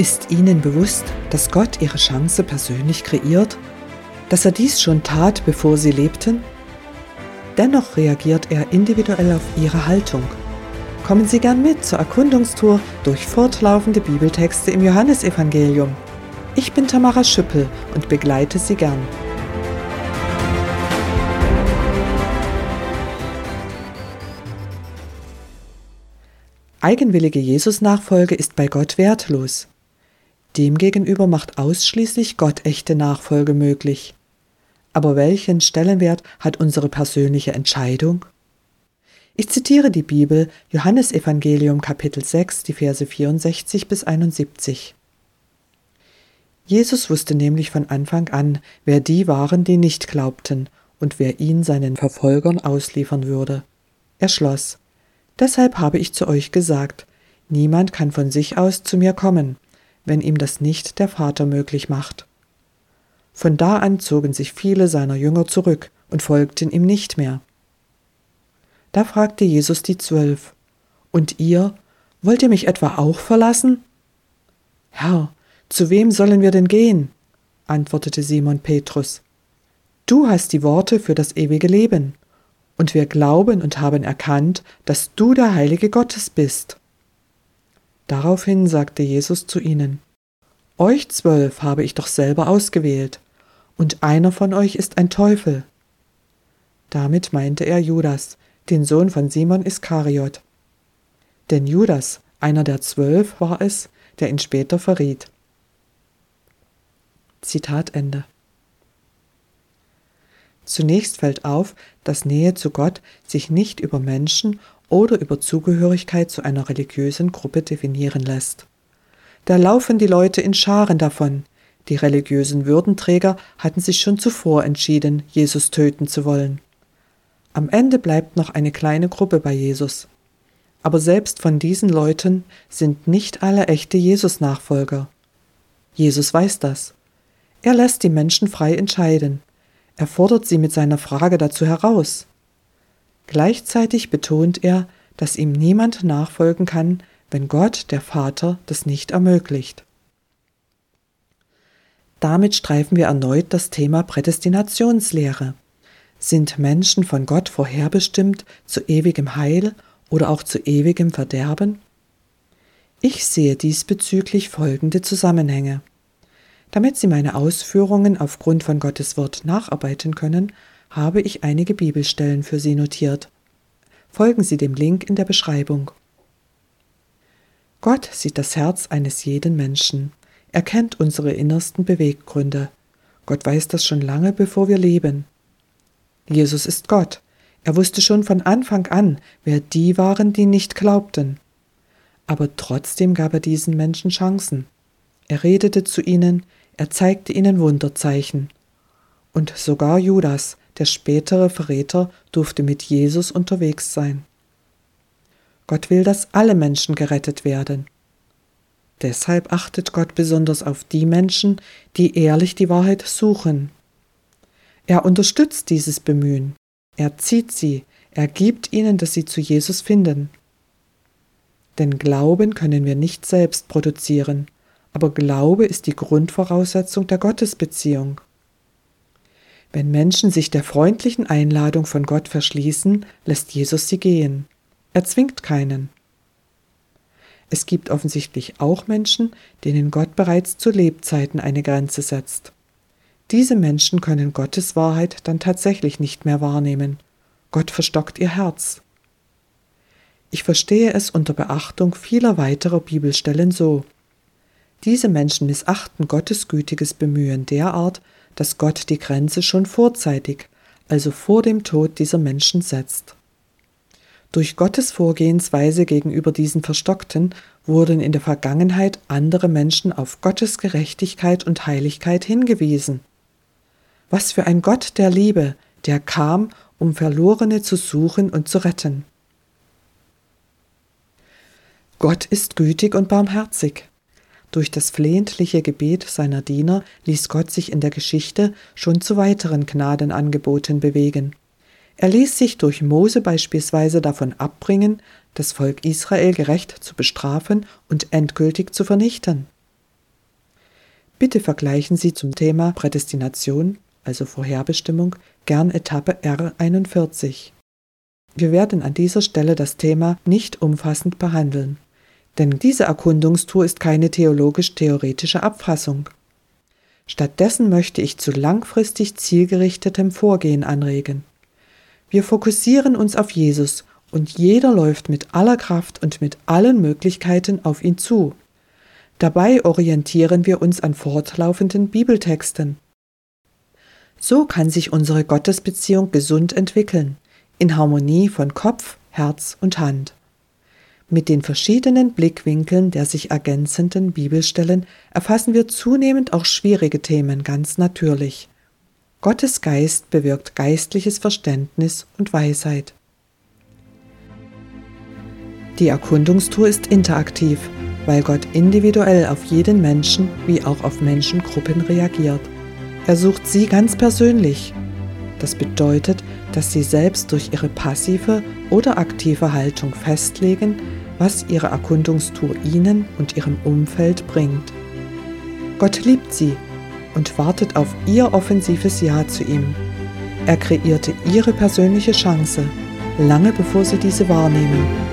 Ist Ihnen bewusst, dass Gott Ihre Chance persönlich kreiert? Dass er dies schon tat, bevor Sie lebten? Dennoch reagiert er individuell auf Ihre Haltung. Kommen Sie gern mit zur Erkundungstour durch fortlaufende Bibeltexte im Johannesevangelium. Ich bin Tamara Schüppel und begleite Sie gern. Eigenwillige Jesus-Nachfolge ist bei Gott wertlos. Demgegenüber macht ausschließlich Gott echte Nachfolge möglich. Aber welchen Stellenwert hat unsere persönliche Entscheidung? Ich zitiere die Bibel, Johannesevangelium Kapitel 6, die Verse 64 bis 71. Jesus wusste nämlich von Anfang an, wer die waren, die nicht glaubten und wer ihn seinen Verfolgern ausliefern würde. Er schloss, Deshalb habe ich zu euch gesagt, niemand kann von sich aus zu mir kommen, wenn ihm das nicht der Vater möglich macht. Von da an zogen sich viele seiner Jünger zurück und folgten ihm nicht mehr. Da fragte Jesus die Zwölf, Und ihr, wollt ihr mich etwa auch verlassen? Herr, zu wem sollen wir denn gehen? antwortete Simon Petrus. Du hast die Worte für das ewige Leben, und wir glauben und haben erkannt, dass du der Heilige Gottes bist. Daraufhin sagte Jesus zu ihnen, Euch zwölf habe ich doch selber ausgewählt, und einer von euch ist ein Teufel. Damit meinte er Judas, den Sohn von Simon Iskariot. Denn Judas, einer der zwölf, war es, der ihn später verriet. Zitat Ende. Zunächst fällt auf, dass Nähe zu Gott sich nicht über Menschen oder über Zugehörigkeit zu einer religiösen Gruppe definieren lässt. Da laufen die Leute in Scharen davon. Die religiösen Würdenträger hatten sich schon zuvor entschieden, Jesus töten zu wollen. Am Ende bleibt noch eine kleine Gruppe bei Jesus. Aber selbst von diesen Leuten sind nicht alle echte Jesus-Nachfolger. Jesus weiß das. Er lässt die Menschen frei entscheiden. Er fordert sie mit seiner Frage dazu heraus. Gleichzeitig betont er, dass ihm niemand nachfolgen kann, wenn Gott, der Vater, das nicht ermöglicht. Damit streifen wir erneut das Thema Prädestinationslehre. Sind Menschen von Gott vorherbestimmt zu ewigem Heil oder auch zu ewigem Verderben? Ich sehe diesbezüglich folgende Zusammenhänge. Damit Sie meine Ausführungen aufgrund von Gottes Wort nacharbeiten können, habe ich einige Bibelstellen für Sie notiert. Folgen Sie dem Link in der Beschreibung. Gott sieht das Herz eines jeden Menschen. Er kennt unsere innersten Beweggründe. Gott weiß das schon lange, bevor wir leben. Jesus ist Gott. Er wusste schon von Anfang an, wer die waren, die nicht glaubten. Aber trotzdem gab er diesen Menschen Chancen. Er redete zu ihnen, er zeigte ihnen Wunderzeichen. Und sogar Judas, der spätere Verräter durfte mit Jesus unterwegs sein. Gott will, dass alle Menschen gerettet werden. Deshalb achtet Gott besonders auf die Menschen, die ehrlich die Wahrheit suchen. Er unterstützt dieses Bemühen, er zieht sie, er gibt ihnen, dass sie zu Jesus finden. Denn Glauben können wir nicht selbst produzieren, aber Glaube ist die Grundvoraussetzung der Gottesbeziehung. Wenn Menschen sich der freundlichen Einladung von Gott verschließen, lässt Jesus sie gehen. Er zwingt keinen. Es gibt offensichtlich auch Menschen, denen Gott bereits zu Lebzeiten eine Grenze setzt. Diese Menschen können Gottes Wahrheit dann tatsächlich nicht mehr wahrnehmen. Gott verstockt ihr Herz. Ich verstehe es unter Beachtung vieler weiterer Bibelstellen so. Diese Menschen missachten Gottes gütiges Bemühen derart, dass Gott die Grenze schon vorzeitig, also vor dem Tod dieser Menschen setzt. Durch Gottes Vorgehensweise gegenüber diesen Verstockten wurden in der Vergangenheit andere Menschen auf Gottes Gerechtigkeit und Heiligkeit hingewiesen. Was für ein Gott der Liebe, der kam, um Verlorene zu suchen und zu retten. Gott ist gütig und barmherzig. Durch das flehentliche Gebet seiner Diener ließ Gott sich in der Geschichte schon zu weiteren Gnadenangeboten bewegen. Er ließ sich durch Mose beispielsweise davon abbringen, das Volk Israel gerecht zu bestrafen und endgültig zu vernichten. Bitte vergleichen Sie zum Thema Prädestination, also Vorherbestimmung, gern Etappe R41. Wir werden an dieser Stelle das Thema nicht umfassend behandeln, denn diese Erkundungstour ist keine theologisch-theoretische Abfassung. Stattdessen möchte ich zu langfristig zielgerichtetem Vorgehen anregen. Wir fokussieren uns auf Jesus und jeder läuft mit aller Kraft und mit allen Möglichkeiten auf ihn zu. Dabei orientieren wir uns an fortlaufenden Bibeltexten. So kann sich unsere Gottesbeziehung gesund entwickeln, in Harmonie von Kopf, Herz und Hand. Mit den verschiedenen Blickwinkeln der sich ergänzenden Bibelstellen erfassen wir zunehmend auch schwierige Themen ganz natürlich. Gottes Geist bewirkt geistliches Verständnis und Weisheit. Die Erkundungstour ist interaktiv, weil Gott individuell auf jeden Menschen wie auch auf Menschengruppen reagiert. Er sucht sie ganz persönlich. Das bedeutet, dass sie selbst durch ihre passive oder aktive Haltung festlegen, was ihre Erkundungstour ihnen und ihrem Umfeld bringt. Gott liebt sie und wartet auf ihr offensives Ja zu ihm. Er kreierte ihre persönliche Chance, lange bevor sie diese wahrnehmen